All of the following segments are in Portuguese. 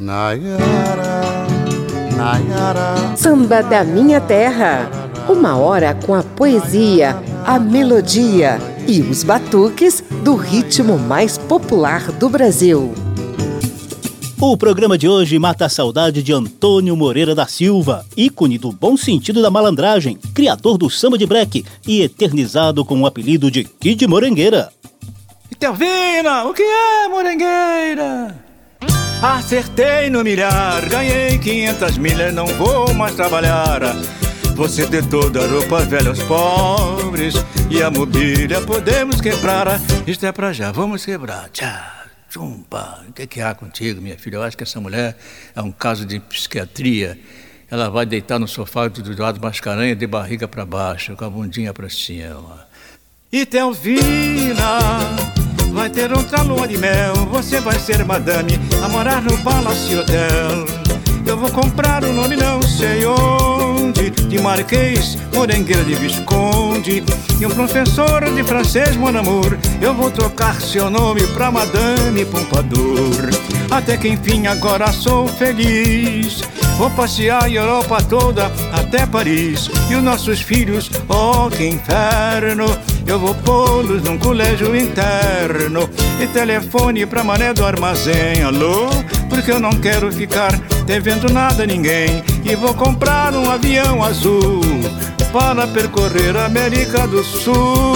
Nayara, Nayara. Samba da minha terra. Uma hora com a poesia, a melodia e os batuques do ritmo mais popular do Brasil. O programa de hoje mata a saudade de Antônio Moreira da Silva, ícone do bom sentido da malandragem, criador do samba de break e eternizado com o apelido de Kid Morengueira. Telvina, o que é morengueira? Acertei no milhar, ganhei 500 milhas, não vou mais trabalhar. Você de toda a roupa velha aos pobres e a mobília podemos quebrar. Isto é pra já, vamos quebrar. Tchau, chumpa. O que, que há contigo, minha filha? Eu acho que essa mulher é um caso de psiquiatria. Ela vai deitar no sofá do lado mascaranha de barriga para baixo, com a bundinha para cima. E Telvina Vai ter outra lua de mel, você vai ser madame a morar no Palácio Hotel. Eu vou comprar o um nome não sei onde De Marquês, Morengueira de Visconde. E um professor de francês, mon amour Eu vou trocar seu nome pra Madame Pompadour. Até que enfim agora sou feliz. Vou passear a Europa toda até Paris. E os nossos filhos, oh que inferno. Eu vou pô-los num colégio interno. E telefone pra mané do armazém Alô? Porque eu não quero ficar devendo nada a ninguém E vou comprar um avião azul Para percorrer a América do Sul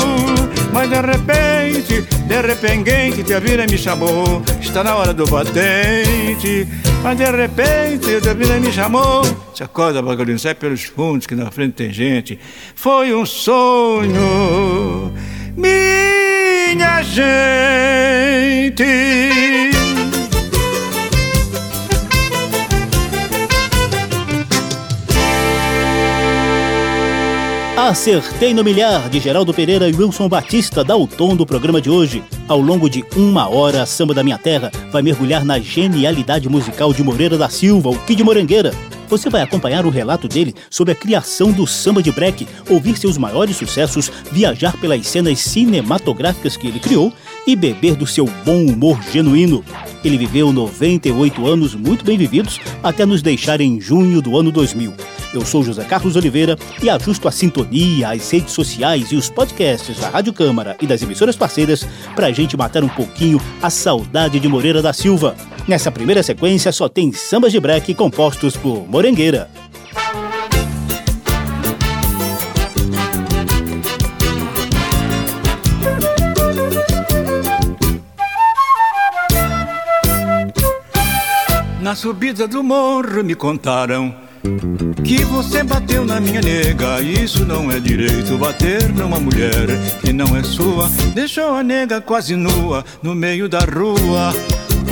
Mas de repente, de repente, a vida me chamou Está na hora do batente mas de repente a vida me chamou. Se acorda, bagalinho, sai pelos fundos que na frente tem gente. Foi um sonho, minha gente. Acertei no Milhar, de Geraldo Pereira e Wilson Batista, dá o tom do programa de hoje. Ao longo de uma hora, a Samba da Minha Terra vai mergulhar na genialidade musical de Moreira da Silva, o Kid Morangueira. Você vai acompanhar o relato dele sobre a criação do samba de break, ouvir seus maiores sucessos, viajar pelas cenas cinematográficas que ele criou e beber do seu bom humor genuíno. Ele viveu 98 anos muito bem vividos até nos deixar em junho do ano 2000. Eu sou José Carlos Oliveira e ajusto a sintonia, as redes sociais e os podcasts da Rádio Câmara e das emissoras parceiras para a gente matar um pouquinho a saudade de Moreira da Silva. Nessa primeira sequência só tem sambas de break compostos por Morengueira. Na subida do morro me contaram que você bateu na minha nega, isso não é direito. Bater numa mulher que não é sua, deixou a nega quase nua no meio da rua.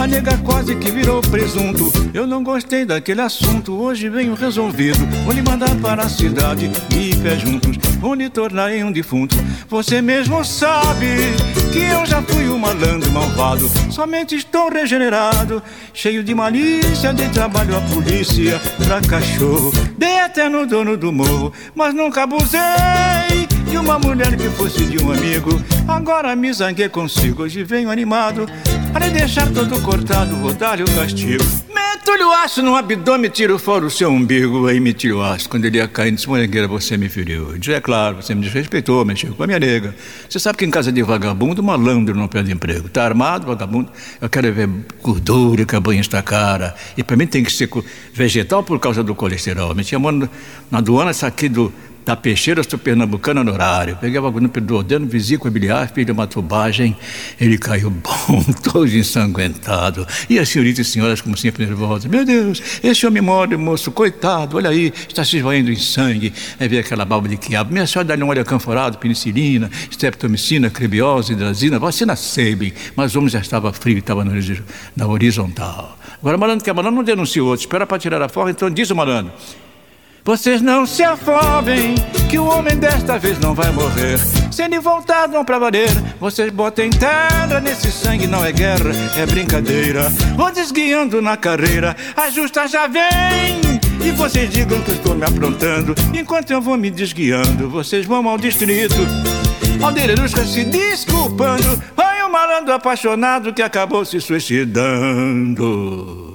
A nega quase que virou presunto. Eu não gostei daquele assunto. Hoje venho resolvido. Vou lhe mandar para a cidade e pé juntos. Vou lhe tornar em um defunto. Você mesmo sabe que eu já fui um malandro malvado. Somente estou regenerado, cheio de malícia. De trabalho a polícia pra cachorro. Dei até no dono do morro, mas nunca abusei de uma mulher que fosse de um amigo. Agora me zanguei consigo. Hoje venho animado para deixar todo cortado, vou dar-lhe o castigo. Meto-lhe o aço no abdômen, tiro fora o seu umbigo. Aí me tiro o aço. Quando ele ia cair, disse: Morangueira, você me feriu. Eu É claro, você me desrespeitou, mexeu com a minha nega. Você sabe que em casa de vagabundo, malandro não perde emprego. Tá armado, vagabundo? Eu quero ver gordura que a banha está cara. E para mim tem que ser vegetal por causa do colesterol. Me tinha na aduana, isso aqui do da peixeira sou pernambucana no horário. Peguei o bagulho no dedo, vesícula biliar, fiz uma tubagem. Ele caiu bom, todo ensanguentado. E as senhoritas e senhoras, como sempre, nervosas. Meu Deus, esse homem morre, moço, coitado, olha aí, está se esvaindo em sangue. Aí veio aquela balba de quiabo. Minha senhora dá-lhe um óleo canforado, penicilina, streptomicina, cribiose, hidrazina, vacina Sabin. Mas o homem já estava frio, estava na horizontal. Agora, malandro que é malandro, não denuncia outro. Espera para tirar a forra, então diz o malandro. Vocês não se afobem, que o homem desta vez não vai morrer. Se ele voltar, não pra valer. Vocês botem terra nesse sangue, não é guerra, é brincadeira. Vou desguiando na carreira, a justa já vem. E vocês digam que eu estou me aprontando. Enquanto eu vou me desguiando, vocês vão ao distrito. Aldeireirusca se desculpando. Foi um malandro apaixonado que acabou se suicidando.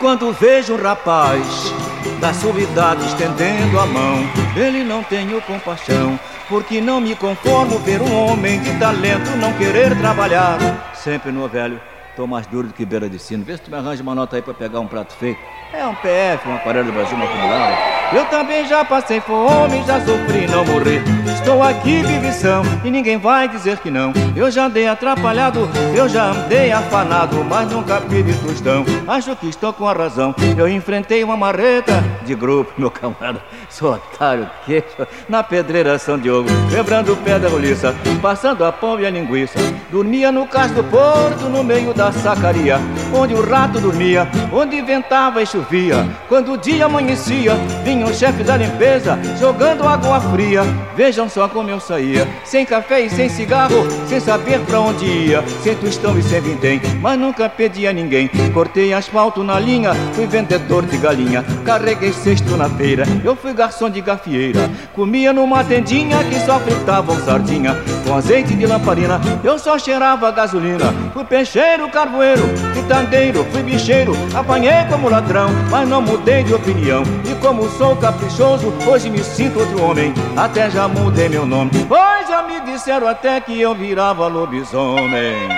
Quando vejo um rapaz da sua idade estendendo a mão, ele não tenho compaixão, porque não me conformo ver um homem de talento não querer trabalhar. Sempre no velho, tô mais duro do que beira de sino. Vê se tu me arranja uma nota aí pra pegar um prato feio. É um PF, um aparelho do Brasil, uma acumulada. Eu também já passei fome, já sofri, não morri. Estou aqui vivição e ninguém vai dizer que não. Eu já andei atrapalhado, eu já andei afanado, mas nunca pedi tostão. Acho que estou com a razão. Eu enfrentei uma marreta de grupo, meu camarada. Sou otário, queixo, na pedreira São Diogo, quebrando da roliça, passando a pão e a linguiça. Dormia no cais do porto, no meio da sacaria, onde o rato dormia, onde ventava e chovia. Quando o dia amanhecia, vinha o chefe da limpeza, jogando água fria. Vejam só como eu saía, sem café e sem cigarro, sem saber pra onde ia, sem tostão e sem vintém, mas nunca pedi a ninguém. Cortei asfalto na linha, fui vendedor de galinha, carreguei cesto na feira, eu fui garçom de gafieira. Comia numa tendinha que só fritavam sardinha, com azeite de lamparina, eu só cheirava gasolina. Fui peixeiro, carvoeiro, quitandeiro, fui bicheiro, apanhei como ladrão, mas não mudei de opinião. E como sou sou caprichoso, hoje me sinto outro homem. Até já mudei meu nome, pois já me disseram até que eu virava lobisomem.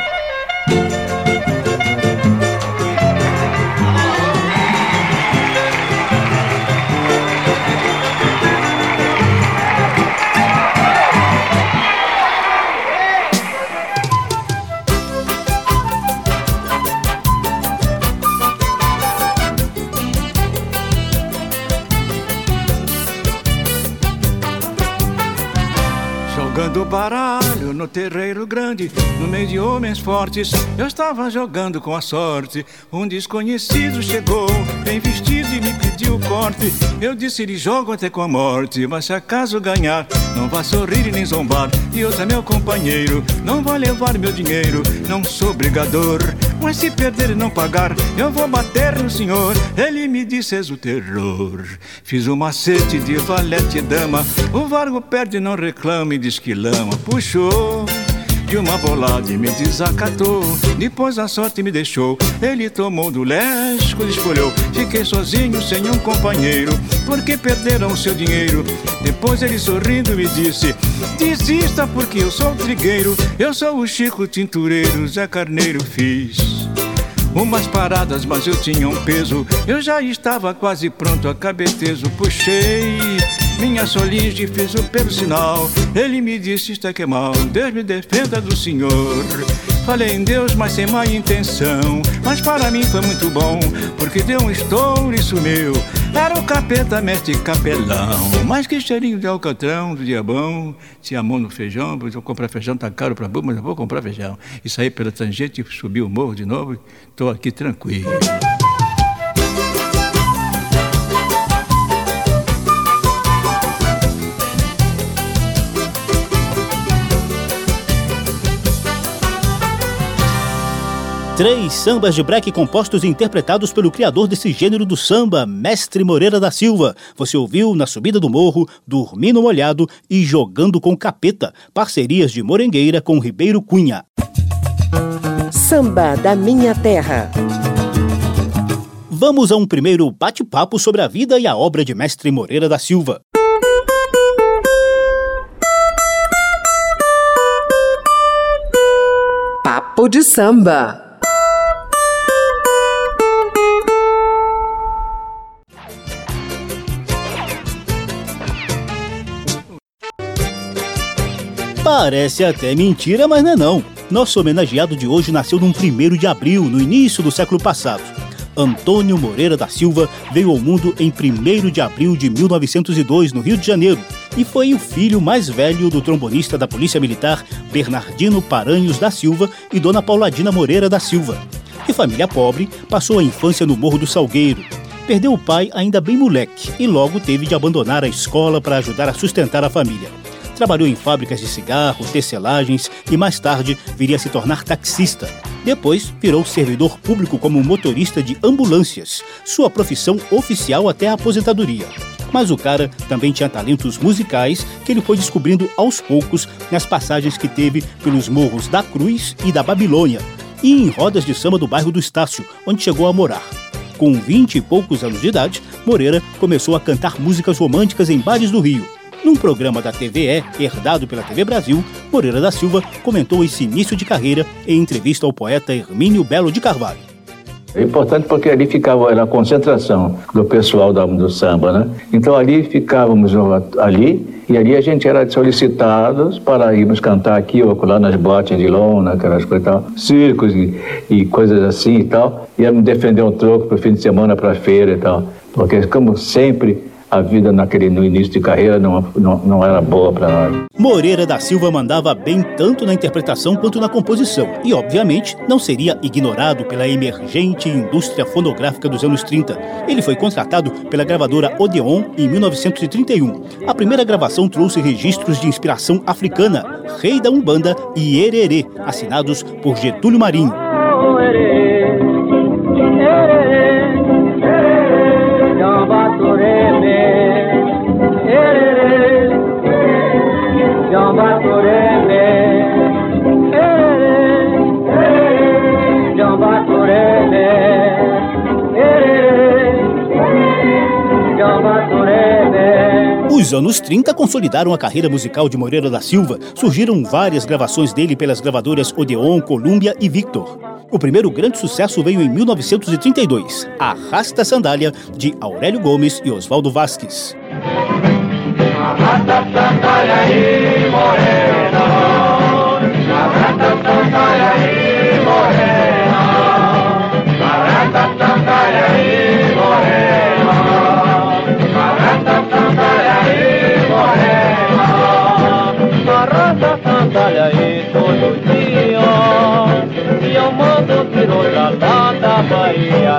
Baralho no terreiro grande, no meio de homens fortes, eu estava jogando com a sorte. Um desconhecido chegou, bem vestido e me pediu corte. Eu disse: lhe jogo até com a morte, mas se acaso ganhar, não vá sorrir nem zombar. E é meu companheiro, não vai levar meu dinheiro, não sou brigador. Mas se perder e não pagar, eu vou bater no senhor. Ele me disse: és o terror. Fiz o um macete de valete dama, o vargo perde não reclama e diz que lama puxou de uma bolada e me desacatou. Depois a sorte me deixou. Ele tomou do lesco, escolheu. Fiquei sozinho, sem um companheiro, porque perderam seu dinheiro. Depois ele sorrindo me disse: Desista, porque eu sou o trigueiro. Eu sou o Chico Tintureiro, Zé Carneiro fiz. Umas paradas, mas eu tinha um peso. Eu já estava quase pronto, acabei teso. Puxei minha solinge fiz o pelo sinal. Ele me disse: Isto é que é mal, Deus me defenda do Senhor. Falei em Deus, mas sem má intenção. Mas para mim foi muito bom, porque deu um estouro e sumiu. Era o capeta, mestre capelão. Mas que cheirinho de alcatrão, do diabão. Tinha mão no feijão, vou comprar feijão, tá caro pra burro, mas eu vou comprar feijão. E saí pela tangente, subi o morro de novo, tô aqui tranquilo. Três sambas de break compostos e interpretados pelo criador desse gênero do samba, Mestre Moreira da Silva. Você ouviu Na Subida do Morro, Dormindo Molhado e Jogando com Capeta, parcerias de Morengueira com Ribeiro Cunha. Samba da Minha Terra. Vamos a um primeiro bate-papo sobre a vida e a obra de Mestre Moreira da Silva. Papo de samba. Parece até mentira, mas não é não. Nosso homenageado de hoje nasceu num 1 de abril, no início do século passado. Antônio Moreira da Silva veio ao mundo em 1 de abril de 1902, no Rio de Janeiro, e foi o filho mais velho do trombonista da Polícia Militar Bernardino Paranhos da Silva e Dona Pauladina Moreira da Silva. De família pobre, passou a infância no Morro do Salgueiro. Perdeu o pai ainda bem moleque e logo teve de abandonar a escola para ajudar a sustentar a família. Trabalhou em fábricas de cigarro, tecelagens e mais tarde viria a se tornar taxista. Depois virou servidor público como motorista de ambulâncias, sua profissão oficial até a aposentadoria. Mas o cara também tinha talentos musicais que ele foi descobrindo aos poucos nas passagens que teve pelos morros da Cruz e da Babilônia, e em rodas de samba do bairro do Estácio, onde chegou a morar. Com vinte e poucos anos de idade, Moreira começou a cantar músicas românticas em bares do Rio. Num programa da TVE, herdado pela TV Brasil, Moreira da Silva comentou esse início de carreira em entrevista ao poeta Hermínio Belo de Carvalho. É importante porque ali ficava a concentração do pessoal do samba, né? Então ali ficávamos ali e ali a gente era solicitados para irmos cantar aqui ou lá nas boates de lona, aquelas coisas e tal, circos e, e coisas assim e tal. Íamos defender um troco para o fim de semana para a feira e tal. Porque como sempre a vida naquele no início de carreira não, não, não era boa para nós. Moreira da Silva mandava bem tanto na interpretação quanto na composição e, obviamente, não seria ignorado pela emergente indústria fonográfica dos anos 30. Ele foi contratado pela gravadora Odeon em 1931. A primeira gravação trouxe registros de inspiração africana, Rei da Umbanda e Ererê, assinados por Getúlio Marinho. Os anos 30 consolidaram a carreira musical de Moreira da Silva. Surgiram várias gravações dele pelas gravadoras Odeon, Columbia e Victor. O primeiro grande sucesso veio em 1932, Arrasta Sandália, de Aurélio Gomes e Oswaldo Vasques. Arrasta sandália aí,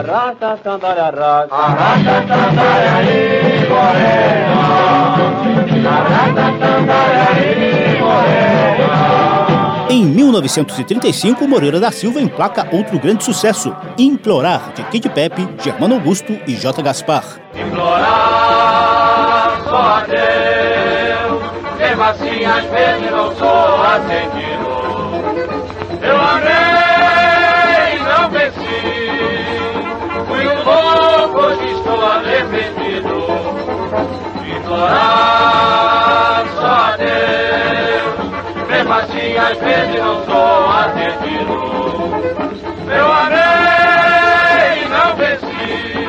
arrasta sandália aí, morena, arrasta sandália aí, morena, arrasta sandália Em 1935, Moreira da Silva emplaca outro grande sucesso, Implorar, de Kid Pepe, Germano Augusto e J. Gaspar. Implorar só a Deus, mesmo assim às vezes não sou atendido. Eu amei, não venci, fui um louco, hoje estou arrependido. Implorar Mesmo assim às vezes não sou atendido. Eu amei e não venci,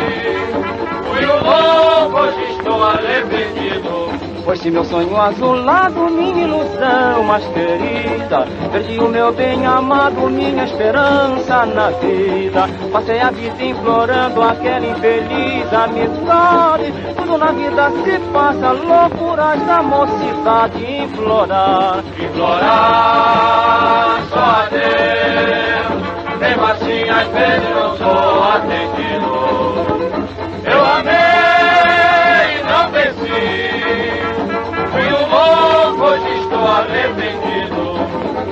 fui um louco, hoje estou arrependido. Pois se meu sonho azulado, minha ilusão mais querida. Perdi o meu bem amado, minha esperança na vida. Passei a vida implorando aquela infeliz amizade. Tudo na vida se passa, loucuras da mocidade. Implorar, implorar só a Deus. Mesmo assim às vezes não sou atendido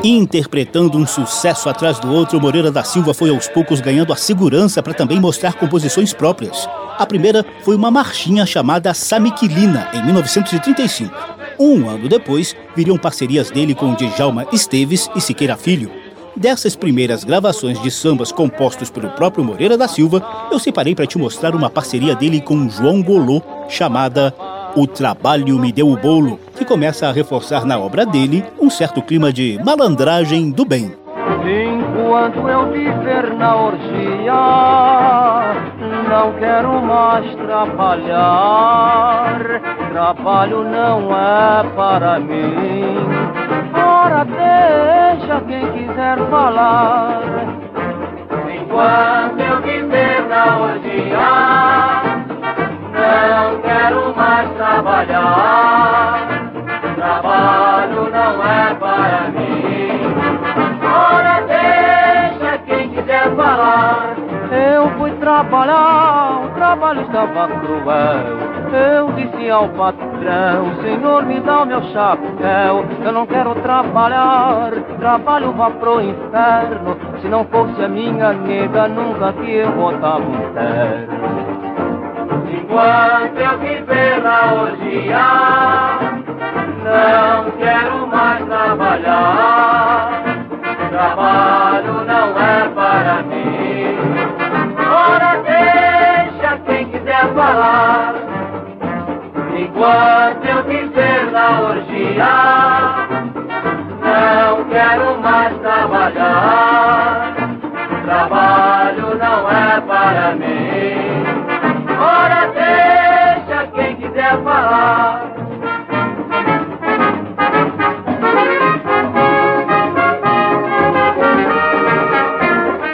Interpretando um sucesso atrás do outro, Moreira da Silva foi aos poucos ganhando a segurança para também mostrar composições próprias. A primeira foi uma marchinha chamada Samiquilina, em 1935. Um ano depois, viriam parcerias dele com Djalma Esteves e Siqueira Filho. Dessas primeiras gravações de sambas compostos pelo próprio Moreira da Silva, eu separei para te mostrar uma parceria dele com João Bolô, chamada o Trabalho Me Deu o Bolo, que começa a reforçar na obra dele um certo clima de malandragem do bem. Enquanto eu viver na orgia, não quero mais trabalhar. Trabalho não é para mim. Ora, deixa quem quiser falar. Enquanto eu viver na orgia, trabalhar. Trabalho não é para mim. Ora, deixa quem quiser falar. Eu fui trabalhar, o trabalho estava cruel. Eu disse ao patrão, Senhor, me dá o meu chapéu. Eu não quero trabalhar, trabalho vá pro inferno. Se não fosse a minha nega, nunca que eu botava um terno. Enquanto eu viver na orgia, não quero mais trabalhar. Trabalho não é para mim. Ora, deixa quem quiser falar. Enquanto eu viver na orgia, não quero mais trabalhar. Trabalho não é para mim.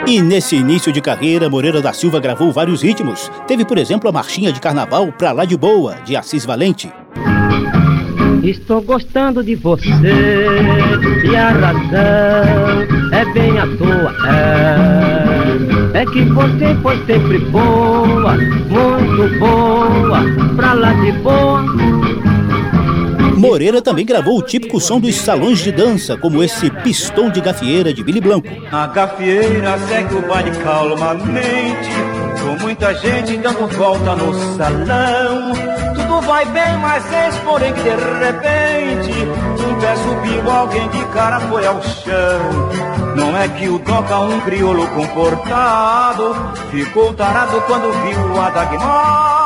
E nesse início de carreira, Moreira da Silva gravou vários ritmos. Teve, por exemplo, a marchinha de carnaval Pra Lá de Boa, de Assis Valente. Estou gostando de você e a razão é bem à toa. É, é que você foi sempre boa, muito boa, pra lá de boa. Moreira também gravou o típico som dos salões de dança, como esse pistão de gafieira de Billy Blanco. A gafieira segue o baile calmamente, com muita gente dando volta no salão. Tudo vai bem, mas eis porém que de repente um pé subiu, alguém de cara foi ao chão. Não é que o toca um crioulo comportado ficou tarado quando viu a Dagmar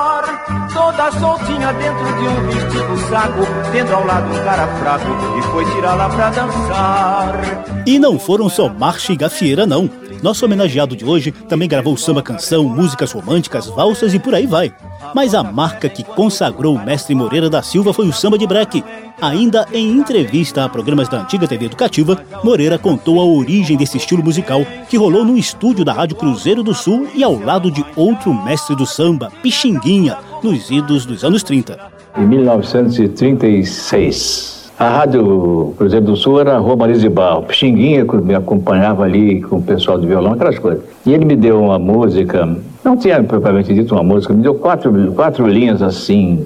toda soltinha dentro de um vestido saco, tendo ao lado um cara fraco e foi tirar lá pra dançar. E não foram só marcha e gafieira, não. Nosso homenageado de hoje também gravou samba canção, músicas românticas, valsas e por aí vai. Mas a marca que consagrou o mestre Moreira da Silva foi o samba de breque. Ainda em entrevista a programas da antiga TV Educativa, Moreira contou a origem desse estilo musical que rolou num estúdio da Rádio Cruzeiro do Sul e ao lado de outro mestre do samba, Pixinguinha, nos idos dos anos 30. Em 1936, a Rádio Cruzeiro do Sul era Rua Marisa de Barro. Pixinguinha me acompanhava ali com o pessoal de violão, aquelas coisas. E ele me deu uma música, não tinha propriamente dito uma música, me deu quatro, quatro linhas assim,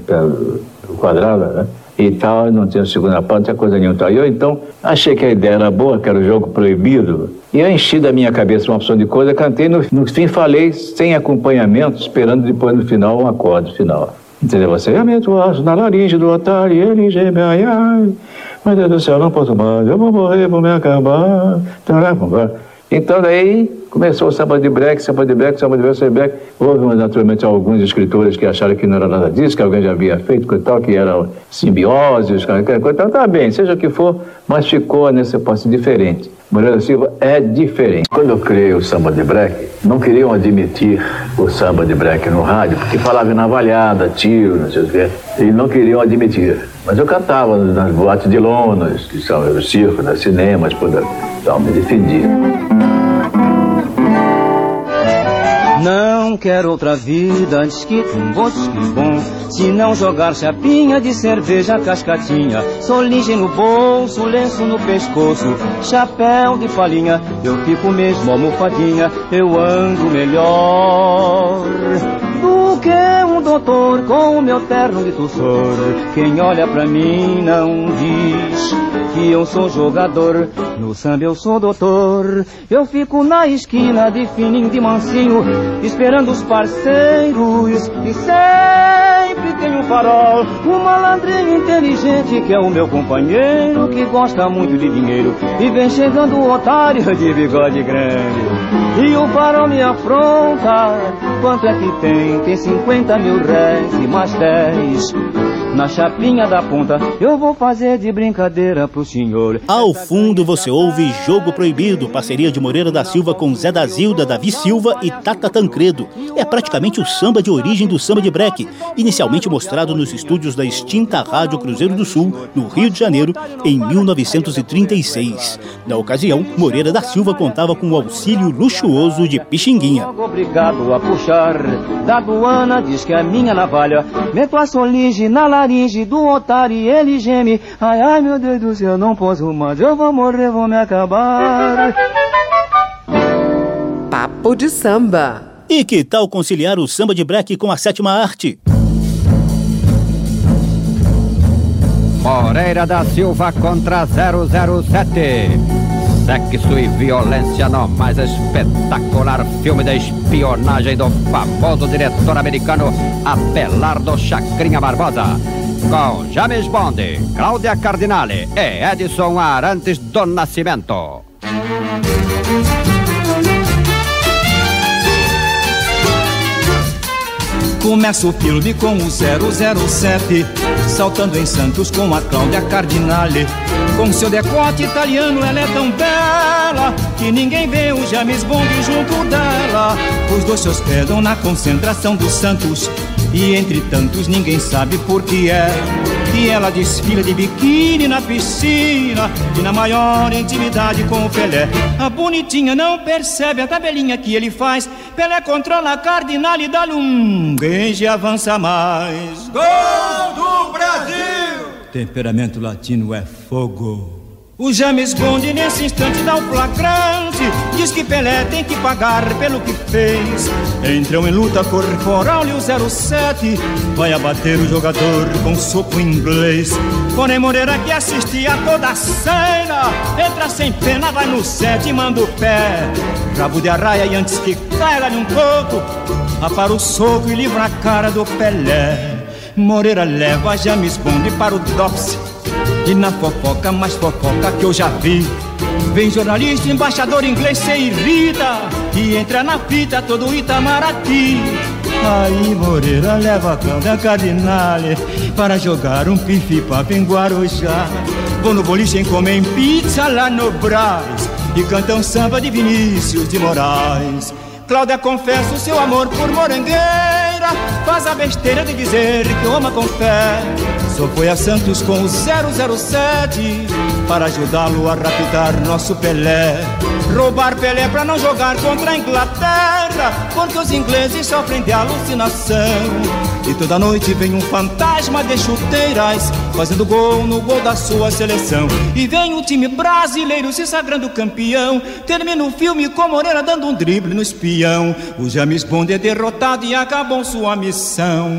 quadradas, né? E tal, não tinha segunda parte, não coisa nenhuma. E eu então achei que a ideia era boa, que era o jogo proibido, e eu enchi da minha cabeça uma opção de coisa, cantei, no, no fim falei sem acompanhamento, esperando depois no final um acorde final. Entendeu? Você realmente aço na laringe do otário, ele geme, ai, ai, meu Deus do céu, não posso mais, eu vou morrer, vou me acabar. Então daí começou o samba de break, samba de break, samba de break, samba de break. Houve naturalmente alguns escritores que acharam que não era nada disso, que alguém já havia feito, e tal, que era simbiose, então tá bem, seja o que for, mas ficou nesse passo diferente. Moreira Silva é diferente. Quando eu criei o samba de break, não queriam admitir o samba de break no rádio, porque falava navalhada, tiro, não sei o quê, e não queriam admitir. Mas eu cantava nas boates de lonas, que são os circos, nos cinemas, por então me defendia. Não quero outra vida antes que um bosque bom. Se não jogar chapinha de cerveja cascatinha, soligem no bolso, lenço no pescoço, chapéu de palhinha, eu fico mesmo almofadinha, eu ando melhor que um doutor com o meu terno de tussor. Quem olha pra mim não diz que eu sou jogador, no samba eu sou doutor. Eu fico na esquina de fininho de mansinho, esperando os parceiros e sempre tem um farol, um malandrinho inteligente que é o meu companheiro que gosta muito de dinheiro e vem chegando o otário de bigode grande. E o farol me afronta, quanto é que tem? Tem 50 mil réis e mais 10 na chapinha da ponta. Eu vou fazer de brincadeira pro senhor. Ao fundo você ouve Jogo Proibido, parceria de Moreira da Silva com Zé da Zilda, Davi Silva e Tata Tancredo. É praticamente o samba de origem do samba de break, inicialmente mostrado nos estúdios da extinta Rádio Cruzeiro do Sul, no Rio de Janeiro, em 1936. Na ocasião, Moreira da Silva contava com o auxílio luxuoso de Pixinguinha. Obrigado a puxar da aduana, diz que a minha navalha meto a solinge na laringe do otário e ele geme. Ai, ai, meu Deus do céu, não posso mais, eu vou morrer, vou me acabar. Papo de samba. E que tal conciliar o samba de break com a sétima arte? Moreira da Silva contra 007 sexo e violência no mais espetacular filme de espionagem do famoso diretor americano Abelardo Chacrinha Barbosa. Com James Bond, Cláudia Cardinale e Edson Arantes do Nascimento. Começa o filme com o 007 saltando em Santos com a Cláudia Cardinale. Com seu decote italiano ela é tão bela que ninguém vê o James Bond junto dela. Os dois se hospedam na concentração dos Santos e entre tantos ninguém sabe por que é que ela desfila de biquíni na piscina e na maior intimidade com o Pelé. A bonitinha não percebe a tabelinha que ele faz. Pelé controla a cardinal e dá-lhe um guinje e avança mais. Gol do Brasil! Temperamento latino é fogo. O James Bond nesse instante dá o flagrante. Diz que Pelé tem que pagar pelo que fez. Entram em luta corporal e o 07 Vai abater o jogador com soco inglês. Porém Moreira que assistia toda a cena. Entra sem pena, vai no set e manda o pé. Rabo de arraia e antes que caia num coco. Apara o soco e livra a cara do Pelé. Moreira leva James Bond para o DOPS e na fofoca, mais fofoca que eu já vi. Vem jornalista, embaixador inglês, se irrita E entra na fita todo Itamaraty. Aí Moreira leva a Cláudia Cardinale Para jogar um pife-papo em Guarujá Vou no boliche comer pizza lá no Brás E cantam samba de Vinícius de Moraes. Cláudia confessa o seu amor por Morangueira. Faz a besteira de dizer que ama com fé só foi a Santos com o 007 para ajudá-lo a raptar nosso Pelé. Roubar Pelé para não jogar contra a Inglaterra, porque os ingleses sofrem de alucinação. E toda noite vem um fantasma de chuteiras Fazendo gol no gol da sua seleção. E vem o time brasileiro se sagrando campeão. Termina o filme com Moreira dando um drible no espião. O James Bond é derrotado e acabou sua missão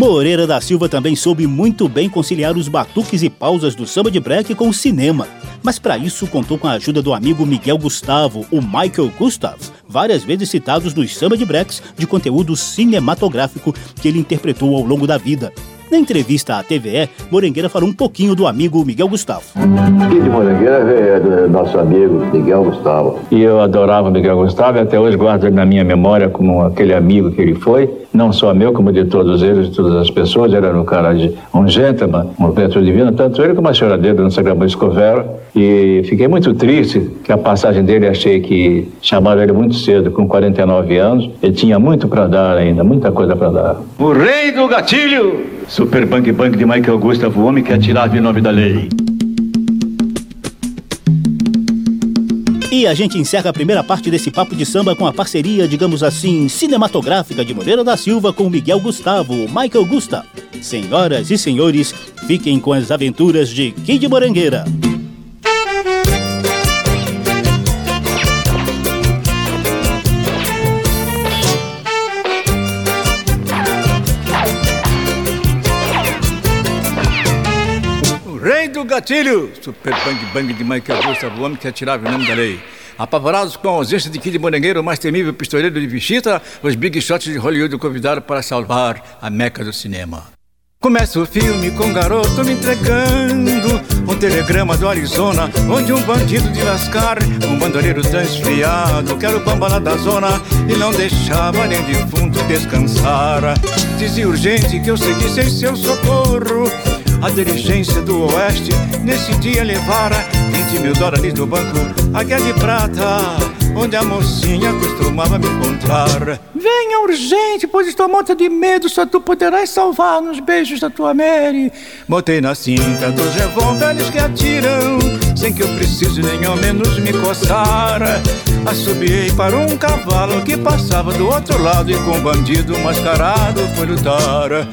Moreira da Silva também soube muito bem conciliar os batuques e pausas do samba de break com o cinema. Mas para isso contou com a ajuda do amigo Miguel Gustavo, o Michael Gustav, várias vezes citados nos samba de breaks de conteúdo cinematográfico que ele interpretou ao longo da vida. Na entrevista à TVE, Morangueira falou um pouquinho do amigo Miguel Gustavo. De Morangueira é do nosso amigo Miguel Gustavo. E eu adorava Miguel Gustavo e até hoje guardo ele na minha memória como aquele amigo que ele foi. Não só meu, como de todos eles, de todas as pessoas. Ele era um cara de um gentleman, uma pessoa divina, tanto ele como a senhora dele, não Sagrada Escovera. E fiquei muito triste que a passagem dele, achei que chamava ele muito cedo, com 49 anos. Ele tinha muito para dar ainda, muita coisa para dar. O rei do gatilho! Super Bang Bang de Michael Gustavo, o homem que atirava em nome da lei. E a gente encerra a primeira parte desse papo de samba com a parceria, digamos assim, cinematográfica de Moreira da Silva com Miguel Gustavo, Michael Gustav. Senhoras e senhores, fiquem com as aventuras de Kid Morangueira. Gatilho! Super Bang Bang de Michael Gustavo, o homem que atirava em nome da lei. Apavorados com a ausência de Kid Morangueiro, o mais temível pistoleiro de Vichita, os Big Shots de Hollywood o convidaram para salvar a meca do cinema. Começa o filme com um garoto me entregando um telegrama do Arizona, onde um bandido de lascar, um bandoleiro transfiado, que era o bamba lá da zona, e não deixava nem defunto descansar. Dizia urgente que eu seguisse em seu socorro. A diligência do oeste nesse dia levara 20 mil dólares do banco, a guia de prata, onde a mocinha costumava me encontrar. Venha urgente, pois estou morta de medo, só tu poderás salvar nos beijos da tua Mary. Botei na cinta dos revólveres que atiram, sem que eu precise nem ao menos me coçar. Assobiei para um cavalo que passava do outro lado e com um bandido mascarado foi lutar.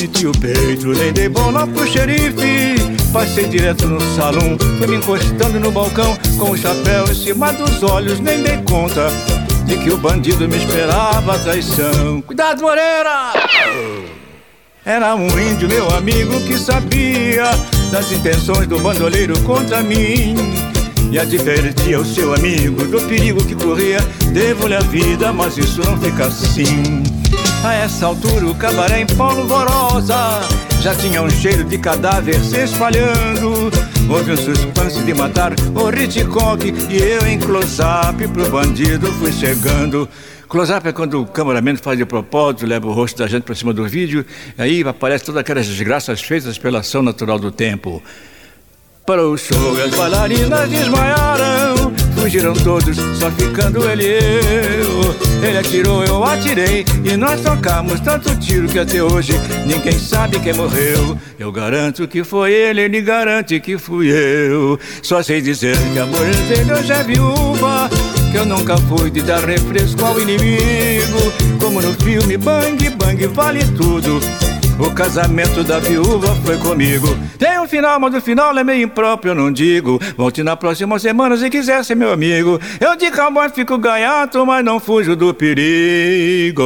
Meti o peito, nem dei bola pro xerife Passei direto no salão, fui me encostando no balcão Com o chapéu em cima dos olhos, nem dei conta De que o bandido me esperava a traição Cuidado, Moreira! Era um índio, meu amigo, que sabia Das intenções do bandoleiro contra mim e advertia o seu amigo do perigo que corria. Devo-lhe a vida, mas isso não fica assim. A essa altura o cabaré em polvorosa já tinha um cheiro de cadáver se espalhando. Houve um suspense de matar o Hitchcock e eu em close-up pro bandido fui chegando. Close-up é quando o cameraman faz de propósito, leva o rosto da gente para cima do vídeo, aí aparece todas aquelas desgraças feitas pela ação natural do tempo. Para o show, as bailarinas desmaiaram. Fugiram todos, só ficando ele e eu. Ele atirou, eu atirei. E nós trocamos tanto tiro que até hoje ninguém sabe quem morreu. Eu garanto que foi ele, ele garante que fui eu. Só sei dizer que a mulher dele hoje é viúva. Que eu nunca fui de dar refresco ao inimigo. Como no filme Bang Bang vale tudo. O casamento da viúva foi comigo. Tem um final, mas o final é meio impróprio, eu não digo. Volte na próxima semana se quiser ser meu amigo. Eu de cowboy fico gaiato, mas não fujo do perigo.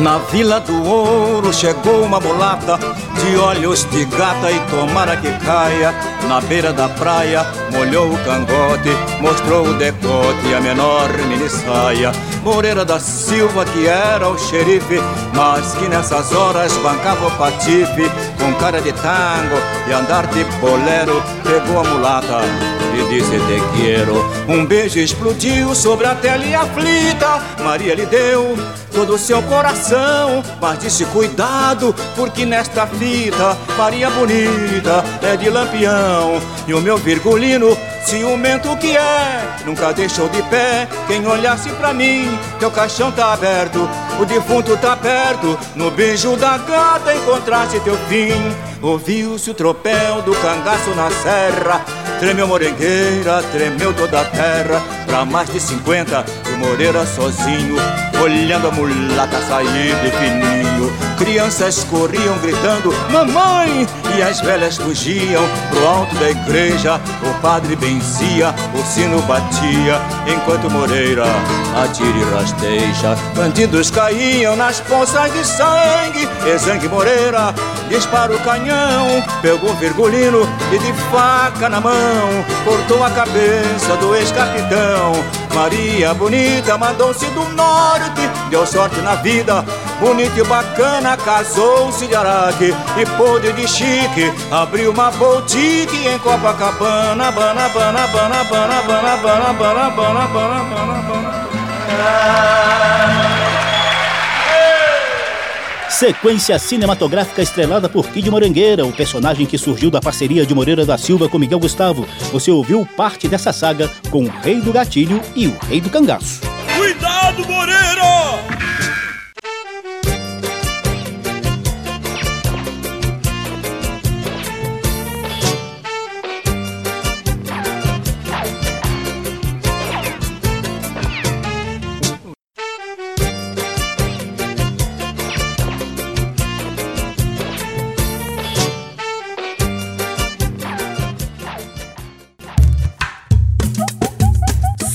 Na Vila do Ouro chegou uma mulata de olhos de gata e tomara que caia. Na beira da praia molhou o cangote, mostrou o decote e a menor mini saia. Moreira da Silva que era o xerife, mas que nessas horas bancava o patife. Com cara de tango e andar de bolero, pegou a mulata e disse te quero. Um beijo explodiu sobre a tele aflita, Maria lhe deu todo o seu coração, mas disse cuidado, porque nesta fita Maria bonita é de lampião e o meu virgulino ciumento que é, nunca deixou de pé. Quem olhasse pra mim, teu caixão tá aberto, o defunto tá perto, no beijo da gata encontraste teu fim. Ouviu-se o tropel do cangaço na serra, tremeu morengueira, tremeu toda a terra, pra mais de cinquenta, o Moreira sozinho, olhando a mulata sair de fininho. Crianças corriam gritando, mamãe! E as velhas fugiam pro alto da igreja. O padre benzia, o sino batia, enquanto Moreira atira e rasteja. Bandidos caíam nas poças de sangue. Exangue Moreira dispara o canhão, pegou virgulino e de faca na mão cortou a cabeça do ex-capitão. Maria bonita mandou-se do norte, deu sorte na vida, bonita e bacana, casou-se de araque e podre de chique, abriu uma boutique em Copacabana, bana, bana, bana, bana, bana, bana, bana, bana, bana, bana, bana. Sequência cinematográfica estrelada por Kid Morangueira, o personagem que surgiu da parceria de Moreira da Silva com Miguel Gustavo. Você ouviu parte dessa saga com o Rei do Gatilho e o Rei do Cangaço. Cuidado, Moreira!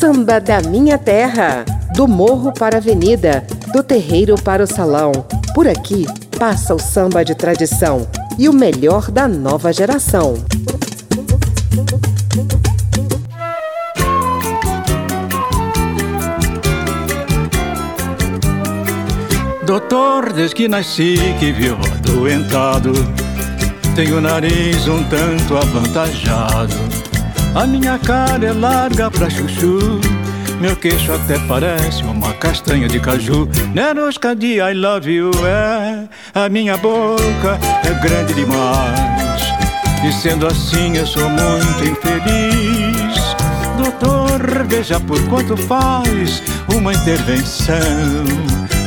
Samba da minha terra, do morro para a avenida, do terreiro para o salão. Por aqui passa o samba de tradição e o melhor da nova geração. Doutor, desde que nasci que viu adoentado Tenho o nariz um tanto avantajado a minha cara é larga pra chuchu. Meu queixo até parece uma castanha de caju. Nerosca de I love you é. A minha boca é grande demais. E sendo assim eu sou muito infeliz. Doutor, veja por quanto faz uma intervenção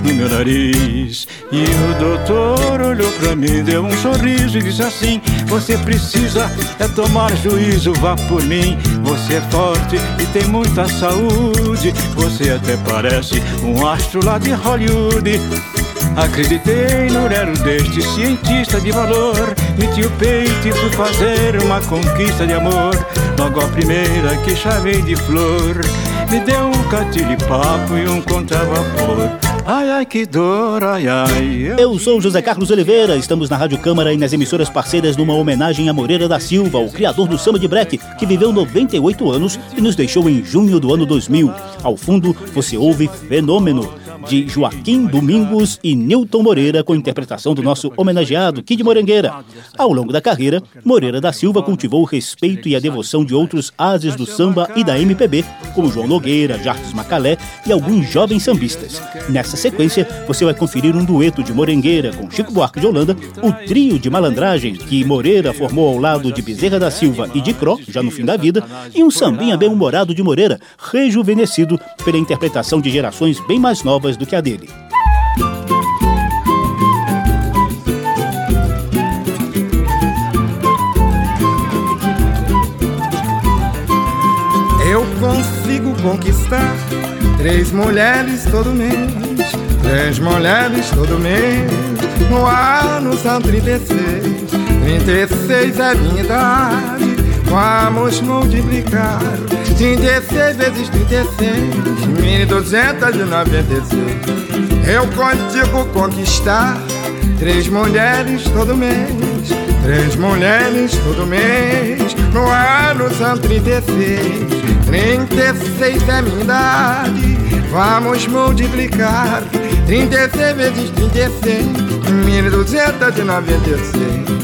no meu nariz. E o doutor olhou pra mim, deu um sorriso e disse assim: Você precisa é tomar juízo, vá por mim. Você é forte e tem muita saúde. Você até parece um astro lá de Hollywood. Acreditei no nero deste cientista de valor Meti o peito e fui fazer uma conquista de amor Logo a primeira que chamei de flor Me deu um catilipapo e um contravapor. Ai, ai, que dor, ai, ai. Eu sou José Carlos Oliveira, estamos na Rádio Câmara e nas emissoras parceiras numa homenagem a Moreira da Silva, o criador do samba de break, que viveu 98 anos e nos deixou em junho do ano 2000. Ao fundo, você ouve Fenômeno, de Joaquim Domingos e Newton Moreira, com interpretação do nosso homenageado Kid Morangueira. Ao longo da carreira, Moreira da Silva cultivou o respeito e a devoção de outros ases do samba e da MPB, como João Nogueira, Jarques Macalé e alguns jovens sambistas. Nessa sequência, você vai conferir um dueto de Morangueira com Chico Buarque de Holanda, o trio de malandragem que Moreira formou ao lado de Bezerra da Silva e de Cro, já no fim da vida, e um sambinha bem-humorado de Moreira, rejuvenescido pela interpretação de gerações bem mais novas do que a dele. Eu consigo conquistar três mulheres todo mês, três mulheres todo mês. No ano são 36, 36 é minha idade. Vamos multiplicar. 36 vezes 36 1296 Eu consigo conquistar Três mulheres todo mês. Três mulheres todo mês. No ano são 36 36 é minha idade. Vamos multiplicar. 36 vezes 36 1296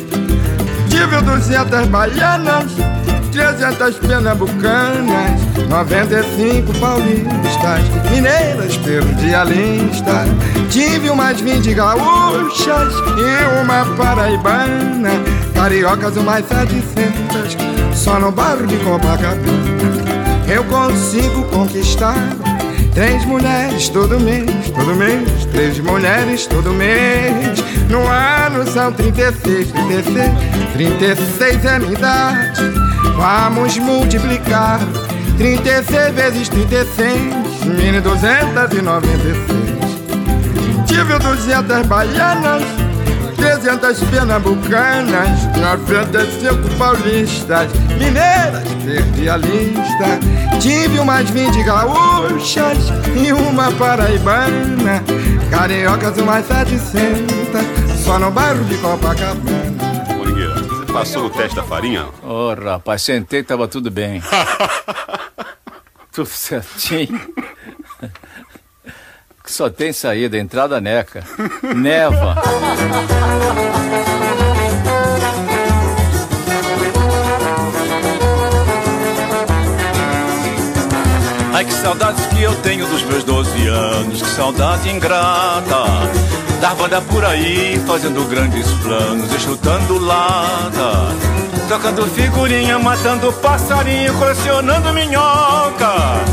Tive 200 baianas 300 pernambucanas, 95 paulistas, mineiras perdi a lista. Tive umas 20 gaúchas e uma paraibana, cariocas umas 700, só no bairro de Copacabana. Eu consigo conquistar Três mulheres todo mês, todo mês, três mulheres todo mês. No ano são 36, 36, 36 é minha idade. Vamos multiplicar 36 vezes 36, 1296. Tive 200 baianas, 300 pernambucanas, 95 paulistas, mineiras, perdi a lista. Tive umas 20 gaúchas e uma paraibana, cariocas umas 700, só no bairro de Copacabana. Passou o teste da farinha? Ô, oh, rapaz, sentei tava tudo bem. tudo certinho. Que só tem saída, entrada neca. Neva. Ai, que saudades que eu tenho dos meus 12 anos, que saudade ingrata. Dar banda por aí, fazendo grandes planos, escutando lata. Tocando figurinha, matando passarinho, colecionando minhoca.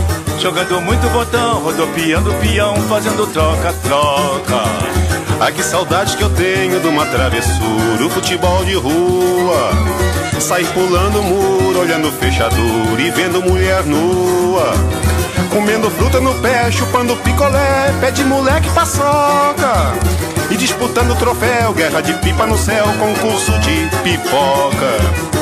Jogando muito botão, rodopiando peão, fazendo troca-troca. Ai que saudades que eu tenho de uma travessura, o futebol de rua. Sair pulando muro, olhando fechadura e vendo mulher nua. Comendo fruta no pé, chupando picolé, pé de moleque paçoca. E disputando troféu, guerra de pipa no céu, concurso de pipoca.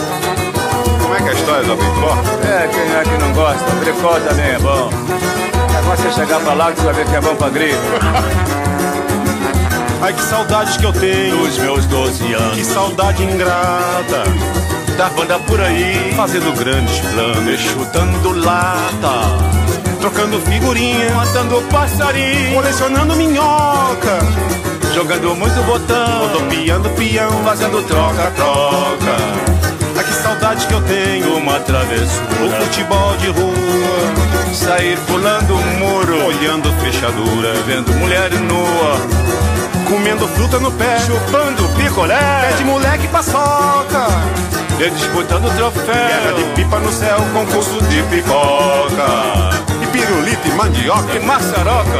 É que é a história pipoca? É, quem é que não gosta? Bricó também é bom. O negócio é chegar pra lá você vai ver que é bom pra gripe. Ai, que saudades que eu tenho dos meus 12 anos. Que saudade ingrata. Da banda por aí, fazendo grandes planos, chutando lata trocando figurinha, matando passarinho, colecionando minhoca, jogando muito botão, rodopiando peão, fazendo troca-troca. Uma travessura, o futebol de rua, sair pulando o muro, olhando fechadura, vendo mulher nua, comendo fruta no pé, chupando picolé, pé de moleque paçoca. E disputando troféu, guerra de pipa no céu, concurso de pipoca pirulito e mandioca. E maçaroca.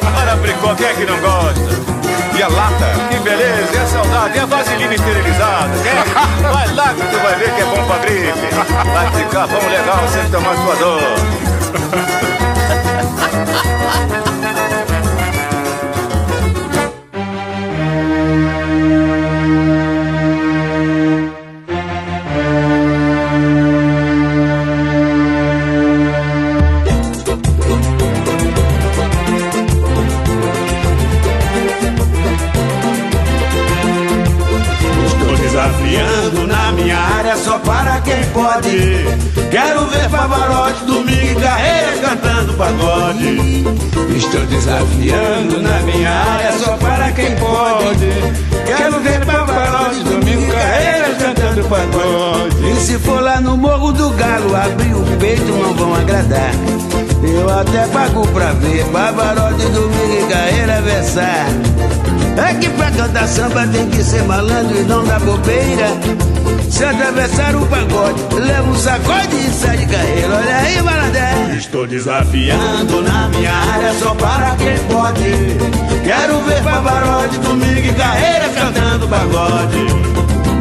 Para bricó, quem é que não gosta? E a lata. Que beleza, e a saudade, e a vaselina esterilizada. Quer? Vai lá que tu vai ver que é bom pra gripe. Vai ficar bom legal sem tomar sua dor. Quero ver Pavarotti, domingo e carreira cantando pagode. Estou desafiando na minha área só para quem pode. Quero ver Pavarotti, domingo e carreira cantando pagode. E se for lá no Morro do Galo, abrir o peito não vão agradar. Eu até pago pra ver Pavarotti, domingo e carreira versar. É que pra cantar samba tem que ser malandro e não dar bobeira. Se atravessar o pagode, leva um sacode e sai de carreira. Olha aí, malandé. Estou desafiando na minha área só para quem pode. Quero ver Pavarotti, domingo e carreira cantando pagode.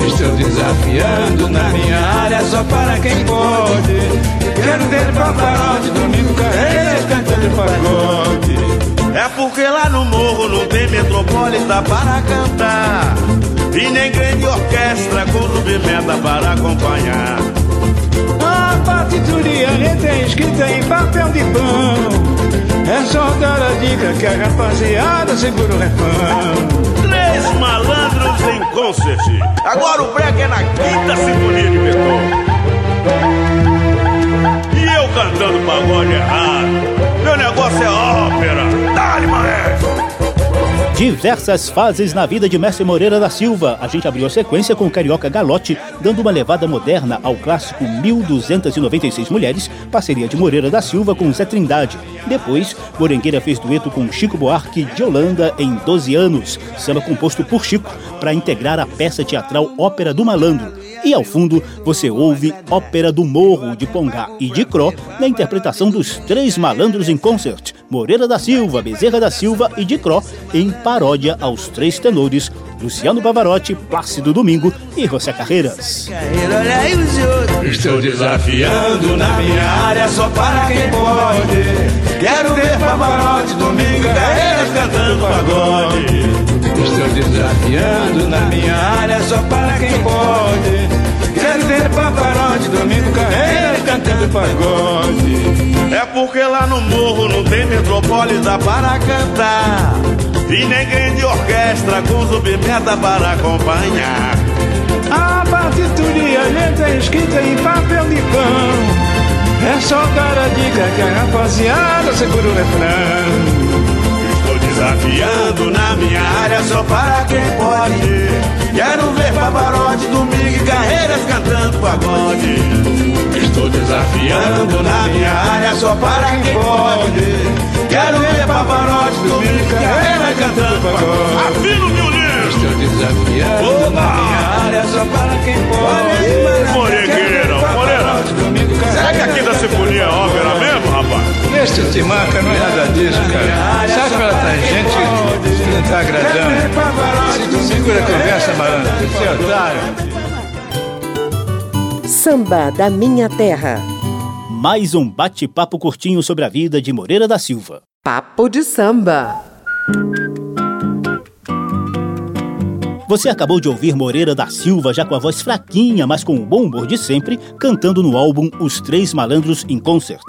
Estou desafiando na minha área só para quem pode. Quero ver Pavarotti, domingo carreira cantando pagode. É porque lá no morro não tem metropolita para cantar E nem grande orquestra com submeta para acompanhar. A partiturinha tem escrita em papel de pão. É só dar a dica que a rapaziada segura o refrão. Três malandros em concert. Agora o break é na quinta sinfonia de Beethoven. E eu cantando pagode errado. Meu negócio é ópera. Dá-lhe, maestro. Diversas fases na vida de Mestre Moreira da Silva. A gente abriu a sequência com o Carioca Galote, dando uma levada moderna ao clássico 1296 Mulheres, parceria de Moreira da Silva com Zé Trindade. Depois, Morengueira fez dueto com Chico Buarque de Holanda em 12 anos, samba composto por Chico, para integrar a peça teatral Ópera do Malandro. E ao fundo, você ouve Ópera do Morro de Pongá e de Cro, na interpretação dos três malandros em concert, Moreira da Silva, Bezerra da Silva e de Cro, em paródia aos três tenores Luciano Pavarotti, Plácido Domingo e José Carreiras. Estou desafiando na minha área só para quem pode. Quero ver Pavarotti, Domingo e Carreiras cantando pagode. Estou desafiando na minha área só para quem pode. Quero ver Pavarotti, Domingo Carreiras cantando pagode. É porque lá no morro não tem metropolita para cantar. E nem grande orquestra com submeta para acompanhar. A partituria letra escrita em papel de pão. É só dar a dica que a rapaziada segura o refrão. Estou desafiando na minha área só para quem pode. Quero ver Pavarotti, Domingo e Carreiras cantando pagode. Estou desafiando na minha área só para quem pode. Quero ver Pavarotti domingo carreira cantando pagode. Afina o violino. Estou desafiando na minha área só para quem pode. Moregueira, Moreira. Será que aqui da Sinfonia é ópera mesmo, rapaz? Este te marca não é nada disso, cara. Sabe pela tangente que não tá agradando? Segura a conversa, malandro, você é otário. Samba da Minha Terra mais um bate-papo curtinho sobre a vida de Moreira da Silva. Papo de samba. Thank you. Você acabou de ouvir Moreira da Silva, já com a voz fraquinha, mas com o bom humor de sempre, cantando no álbum Os Três Malandros em Concert.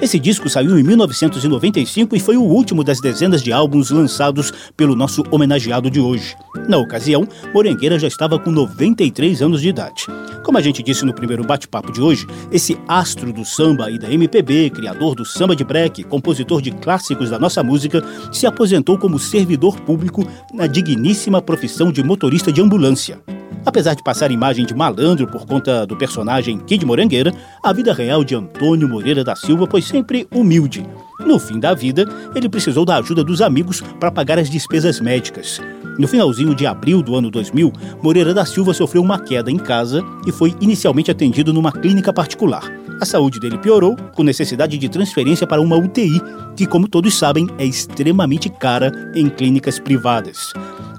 Esse disco saiu em 1995 e foi o último das dezenas de álbuns lançados pelo nosso homenageado de hoje. Na ocasião, Morengueira já estava com 93 anos de idade. Como a gente disse no primeiro bate-papo de hoje, esse astro do samba e da MPB, criador do samba de break, compositor de clássicos da nossa música, se aposentou como servidor público na digníssima profissão de motorista motorista de ambulância. Apesar de passar imagem de malandro por conta do personagem Kid Morangueira, a vida real de Antônio Moreira da Silva foi sempre humilde. No fim da vida, ele precisou da ajuda dos amigos para pagar as despesas médicas. No finalzinho de abril do ano 2000, Moreira da Silva sofreu uma queda em casa e foi inicialmente atendido numa clínica particular. A saúde dele piorou, com necessidade de transferência para uma UTI, que, como todos sabem, é extremamente cara em clínicas privadas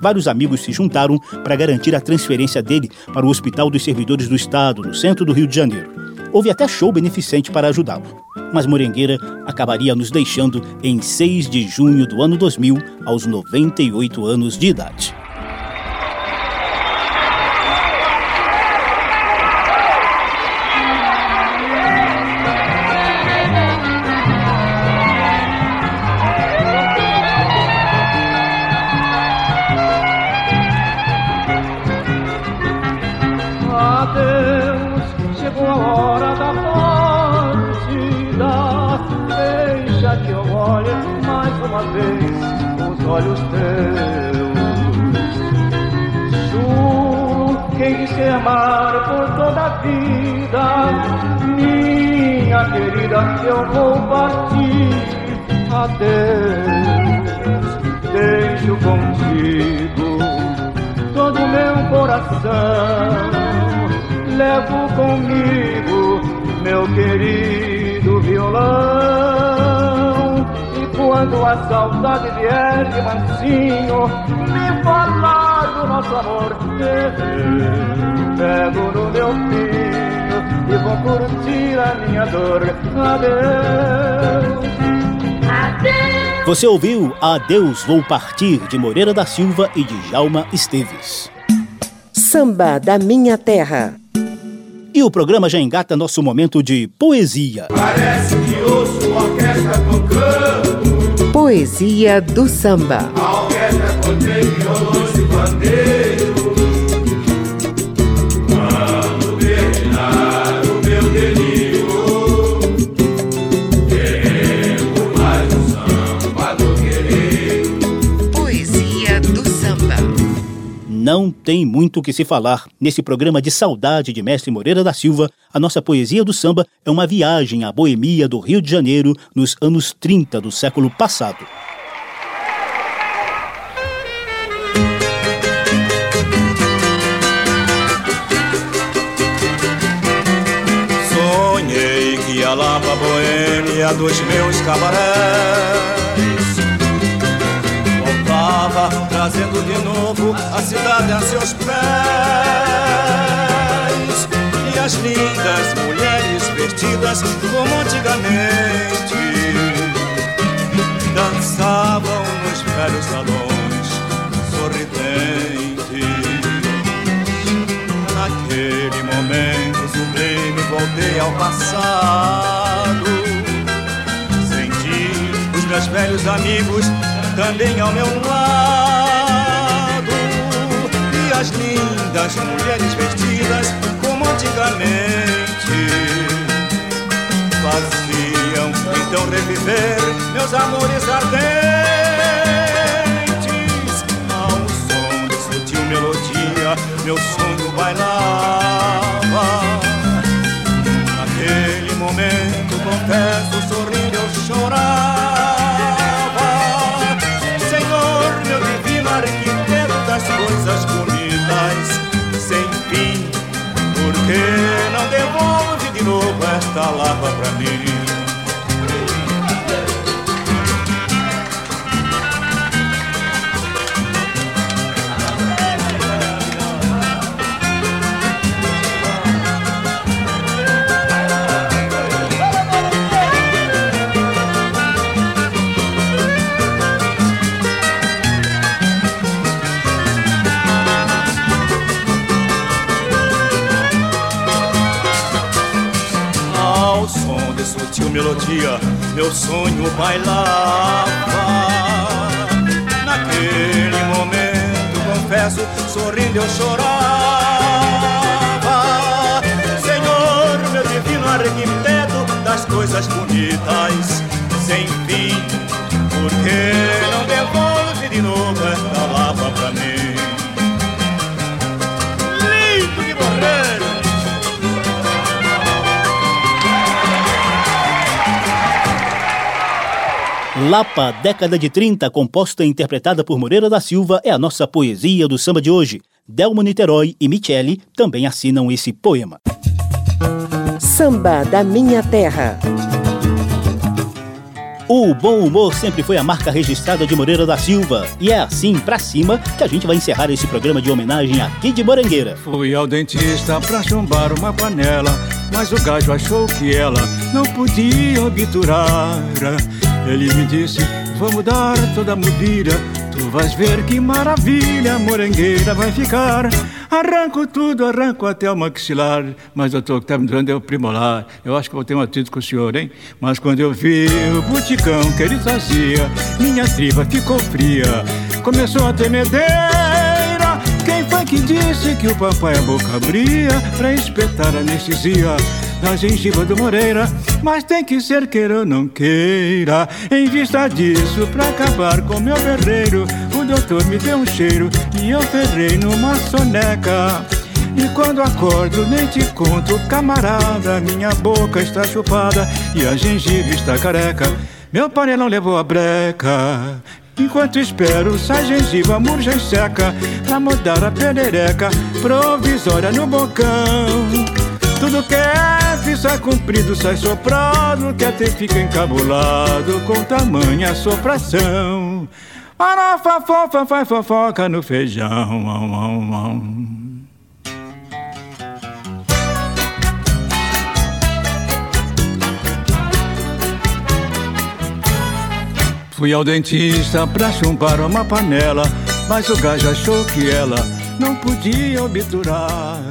vários amigos se juntaram para garantir a transferência dele para o Hospital dos Servidores do Estado, no centro do Rio de Janeiro. Houve até show beneficente para ajudá-lo. Mas Morengueira acabaria nos deixando em 6 de junho do ano 2000, aos 98 anos de idade. Que eu vou partir. Adeus, deixo contigo todo meu coração. Levo comigo meu querido violão. E quando a saudade vier de mansinho, me falar do nosso amor, pego no meu e vou curtir a minha dor. Adeus. Você ouviu Adeus Vou Partir de Moreira da Silva e de Jalma Esteves. Samba da Minha Terra. E o programa já engata nosso momento de poesia. Parece que ouço orquestra tocando. Poesia do samba. A orquestra contém violões e bandeiros. Tem muito o que se falar. Nesse programa de saudade de Mestre Moreira da Silva, a nossa poesia do samba é uma viagem à boemia do Rio de Janeiro nos anos 30 do século passado. Sonhei que ia lá pra boêmia dos meus cabarés trazendo de novo a cidade a seus pés. E as lindas mulheres vestidas como antigamente dançavam nos velhos salões sorridentes. Naquele momento sublime voltei ao passado. Meus velhos amigos também ao meu lado. E as lindas mulheres vestidas como antigamente Faziam então reviver meus amores ardentes. Ao som de sutil melodia meu sonho bailava. Naquele momento confesso que não devolve de novo esta lava pra mim? Melodia, meu sonho bailava. Naquele momento, confesso, sorrindo eu chorava. Senhor, meu divino arquiteto das coisas bonitas, sem fim, por que não devolve de novo esta Lapa, década de 30, composta e interpretada por Moreira da Silva, é a nossa poesia do samba de hoje. Delmo Niterói e Michele também assinam esse poema. Samba da Minha Terra. O bom humor sempre foi a marca registrada de Moreira da Silva. E é assim, pra cima, que a gente vai encerrar esse programa de homenagem aqui de Morangueira. Fui ao dentista pra chumbar uma panela, mas o gajo achou que ela não podia obturar. Ele me disse, vamos dar toda a mudira Tu vais ver que maravilha morangueira vai ficar. Arranco tudo, arranco até o maxilar. Mas doutor, o que está me dando é o primolar. Eu acho que vou ter um atrito com o senhor, hein? Mas quando eu vi o buticão que ele fazia Minha tripa ficou fria. Começou a tremedeira Quem foi que disse que o papai a boca abria Pra espetar anestesia na gengiva do Moreira. Mas tem que ser queira ou não queira. Em vista disso, pra acabar com meu berreiro, o doutor me deu um cheiro e eu ferrei numa soneca. E quando acordo nem te conto, camarada, minha boca está chupada e a gengiva está careca. Meu panelão levou a breca. Enquanto espero, sai gengiva, murcha e seca Pra mudar a perereca provisória no bocão Tudo que é sai comprido, sai soprado Que até fica encabulado com tamanha sopração Farofa, fofa, faz fofoca no feijão Fui ao dentista pra chumbar uma panela, mas o gajo achou que ela não podia obturar.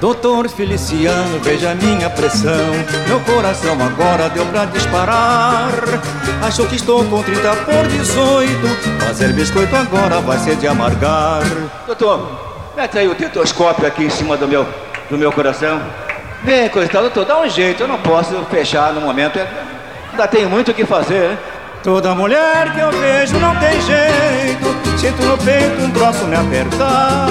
Doutor Feliciano, veja minha pressão. Meu coração agora deu pra disparar. Achou que estou com 30 por 18. Fazer biscoito agora vai ser de amargar. Doutor, mete aí o tetoscópio aqui em cima do meu, do meu coração. Vem, coisa tal, doutor, dá um jeito. Eu não posso fechar no momento. Ainda tenho muito o que fazer, né? Toda mulher que eu vejo não tem jeito Sinto no peito um troço me apertar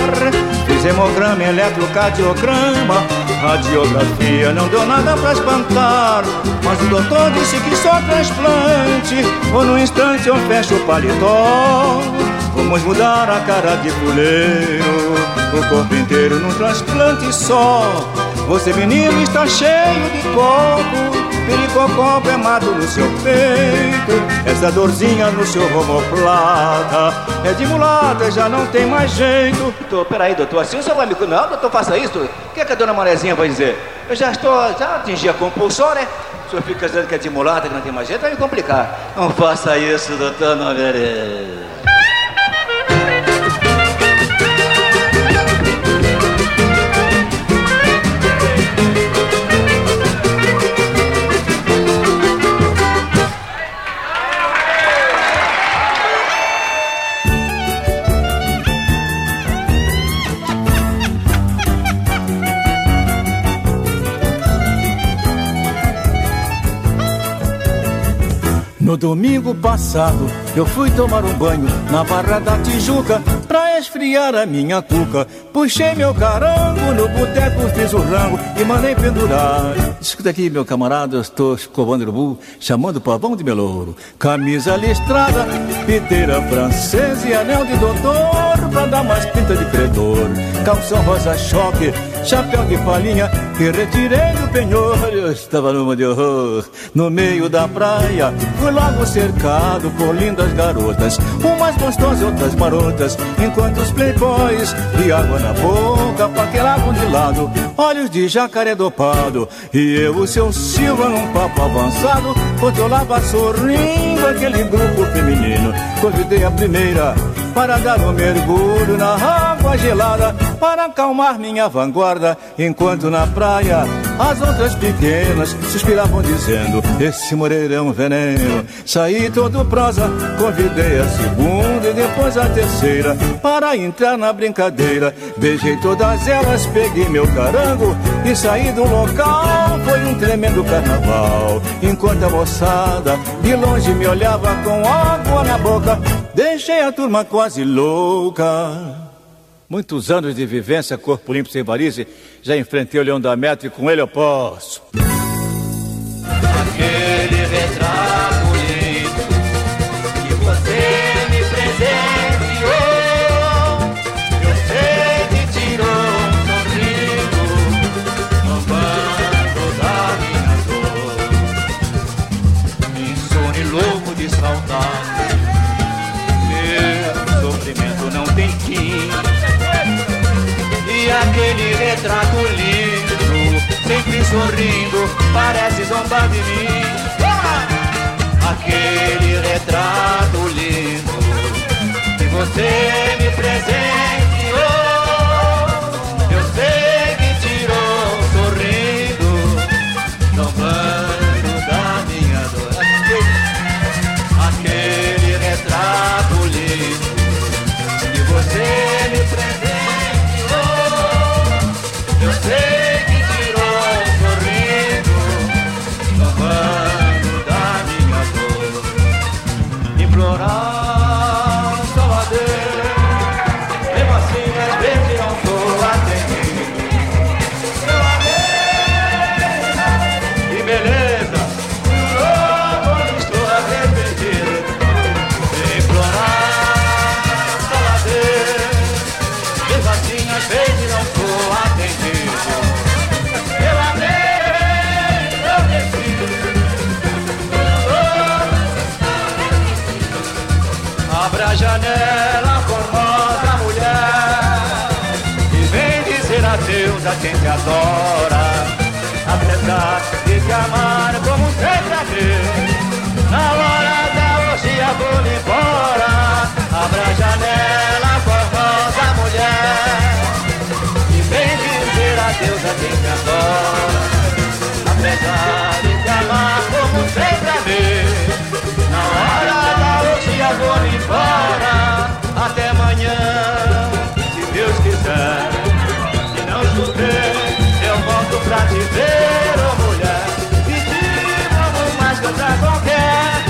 hemograma, eletrocardiograma. Radiografia não deu nada pra espantar. Mas o doutor disse que só transplante. Ou no instante eu fecho o paletó. Vamos mudar a cara de fuleiro O corpo inteiro num transplante só. Você menino está cheio de coco Pericocó queimado no seu peito Essa dorzinha no seu homoplata É de mulata, já não tem mais jeito. Doutor, peraí, doutor, assim o senhor vai me... Não, doutor, faça isso. O que, é que a dona Marezinha vai dizer? Eu já estou, já atingi a compulsão, né? O senhor fica dizendo que é de mulata, que não tem mais jeito, vai me complicar. Não faça isso, doutor, não No domingo passado eu fui tomar um banho na Barra da Tijuca pra esfriar a minha cuca. Puxei meu carango no boteco, fiz o rango e mandei pendurar. Escuta aqui, meu camarada, eu estou escovando urubu, chamando o pavão de melouro. Camisa listrada, piteira francesa e anel de doutor pra dar mais pinta de credor. Calção rosa choque, chapéu de palhinha e retirei do penhor. Eu estava numa de horror, no meio da praia. Fui logo cercado por lindas garotas, umas gostosas e outras marotas. Enquanto os playboys de água na boca paqueravam de lado, olhos de jacaré dopado. E eu, o seu Silva, num papo avançado, controlava sorrindo aquele grupo feminino. Convidei a primeira para dar um mergulho na água gelada, para acalmar minha vanguarda, enquanto na praia as outras pequenas suspiravam dizendo: Esse moreirão veneno. Saí todo prosa, convidei a segunda e depois a terceira para entrar na brincadeira. Beijei todas elas, peguei meu carango e saí do local. Foi um tremendo carnaval, enquanto a moçada de longe me olhava com água na boca. Deixei a turma quase louca. Muitos anos de vivência, corpo limpo sem varize, já enfrentei o leão da meta e com ele eu posso. Sorrindo, parece zombar de mim. Aquele retrato lindo que você me presenteou, quem a quem te adora Apesar de te amar como sempre amei Na hora da orgia vou embora. Até amanhã, se Deus quiser. Eu volto pra te ver, oh mulher. E te amo mais que outra qualquer.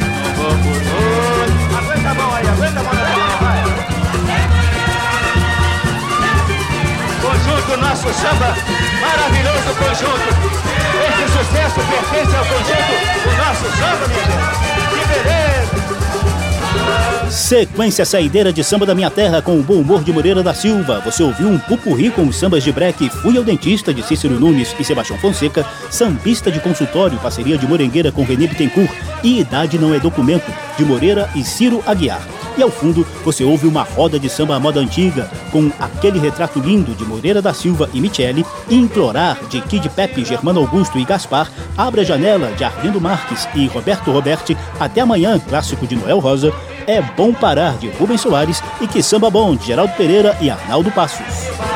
Não vou por hoje. Aguenta a mão aí, aguenta a mão aí, vai Conjunto Nosso Samba, maravilhoso conjunto. Esse sucesso pertence ao conjunto do Nosso Samba, minha gente. Que beleza! Sequência saideira de samba da minha terra com o bom humor de Moreira da Silva. Você ouviu um pupurri com os sambas de breque Fui ao Dentista de Cícero Nunes e Sebastião Fonseca, Sambista de Consultório, parceria de Morengueira com René Bittencourt. E Idade Não é Documento de Moreira e Ciro Aguiar. E ao fundo, você ouve uma roda de samba à moda antiga, com aquele retrato lindo de Moreira da Silva e Michele, e Implorar de Kid Pepe, Germano Augusto e Gaspar, Abre a Janela de Arlindo Marques e Roberto Roberti, Até Amanhã, clássico de Noel Rosa, É Bom Parar de Rubens Soares e Que Samba Bom de Geraldo Pereira e Arnaldo Passos.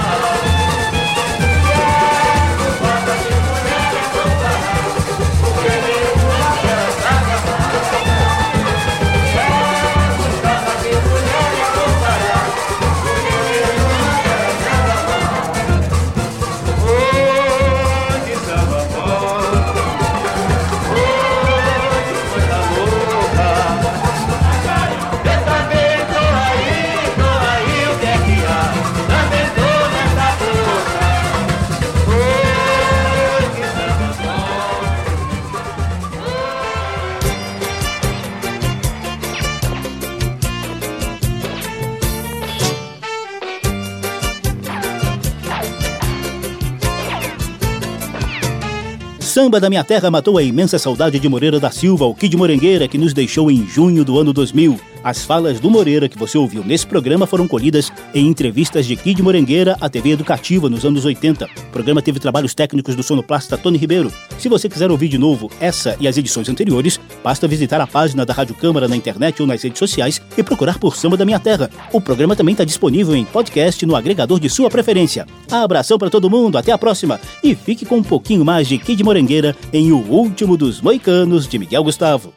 Samba da Minha Terra matou a imensa saudade de Moreira da Silva, o Kid Morengueira, que nos deixou em junho do ano 2000. As falas do Moreira que você ouviu nesse programa foram colhidas em entrevistas de Kid Morengueira à TV Educativa nos anos 80. O programa teve trabalhos técnicos do sonoplasta Tony Ribeiro. Se você quiser ouvir de novo essa e as edições anteriores, basta visitar a página da Rádio Câmara na internet ou nas redes sociais e procurar por Samba da Minha Terra. O programa também está disponível em podcast no agregador de sua preferência. Abração para todo mundo, até a próxima e fique com um pouquinho mais de Kid Morengueira em O Último dos Moicanos de Miguel Gustavo.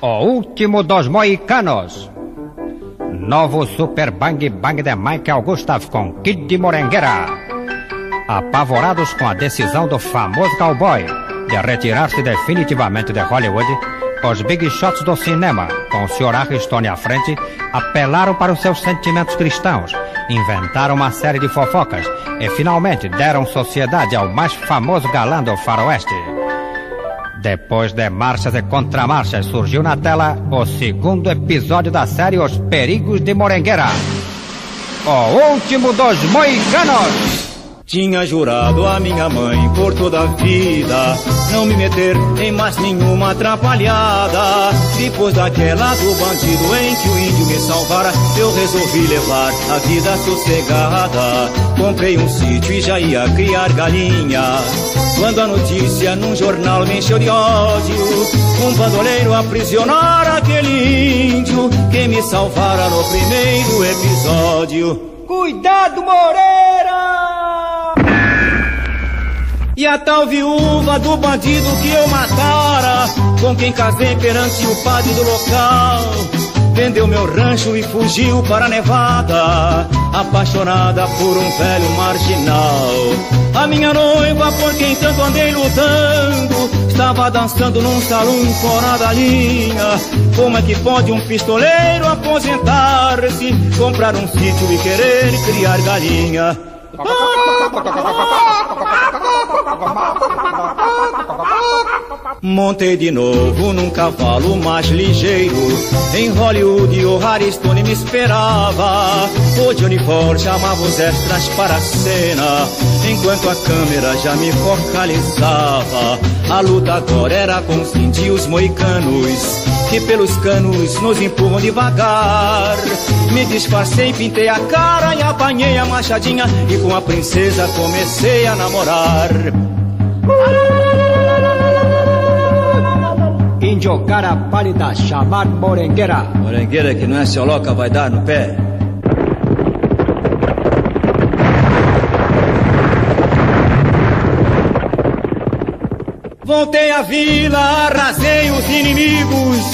O último dos moicanos. Novo Super Bang Bang de Michael Gustav com Kid de. Apavorados com a decisão do famoso cowboy de retirar-se definitivamente de Hollywood, os big shots do cinema, com o Sr. Aristone à frente, apelaram para os seus sentimentos cristãos, inventaram uma série de fofocas e finalmente deram sociedade ao mais famoso galã do faroeste. Depois de marchas e contramarchas, surgiu na tela o segundo episódio da série Os Perigos de Morengueira. O último dos moicanos! Tinha jurado a minha mãe por toda a vida Não me meter em mais nenhuma atrapalhada. Depois daquela do bandido em que o índio me salvara Eu resolvi levar a vida sossegada. Comprei um sítio e já ia criar galinha. Quando a notícia num jornal me encheu de ódio Um bandoleiro aprisionar aquele índio Que me salvara no primeiro episódio. Cuidado, Moreira! E a tal viúva do bandido que eu matara, com quem casei perante o padre do local, vendeu meu rancho e fugiu para a Nevada, apaixonada por um velho marginal. A minha noiva, por quem tanto andei lutando, estava Tava dançando num salão fora da linha. Como é que pode um pistoleiro aposentar-se, comprar um sítio e querer criar galinha? Montei de novo num cavalo mais ligeiro. Em Hollywood o Harry Stone me esperava. O Johnny Ford chamava os extras para a cena. Enquanto a câmera já me focalizava. A luta agora era com os índios moicanos. Que pelos canos nos empurram devagar. Me disfarcei, pintei a cara e apanhei a machadinha. E com a princesa comecei a namorar. Índio cara pálida, chamado morengueira. Morengueira que não é seu loca, vai dar no pé. Voltei à vila, arrasei os inimigos,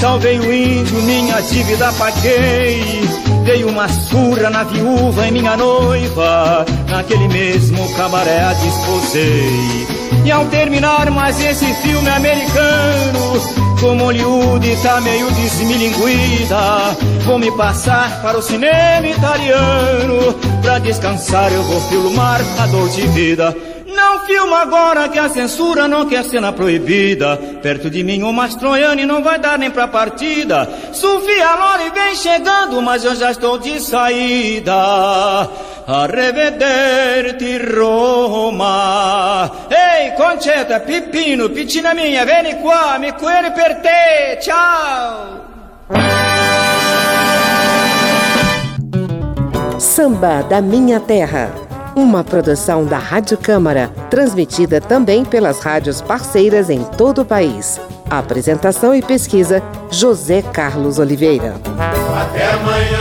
salvei o índio, minha dívida paguei. Dei uma surra na viúva e minha noiva, naquele mesmo cabaré a disposei. E ao terminar mais esse filme americano, como Hollywood tá meio desmilinguida, vou me passar para o cinema italiano. Pra descansar eu vou filmar a dor de vida. Não filma agora que a censura não quer cena proibida. Perto de mim o Mastroianni não vai dar nem pra partida. Sofia Lore vem chegando, mas eu já estou de saída. Arrivederti Roma. Ehi Concetta, Pippino, piccina mia, vieni qua, mi cuore per te. Ciao. Samba da Minha Terra. Uma produção da Rádio Câmara, transmitida também pelas rádios parceiras em todo o país. Apresentação e pesquisa: José Carlos Oliveira. Até amanhã.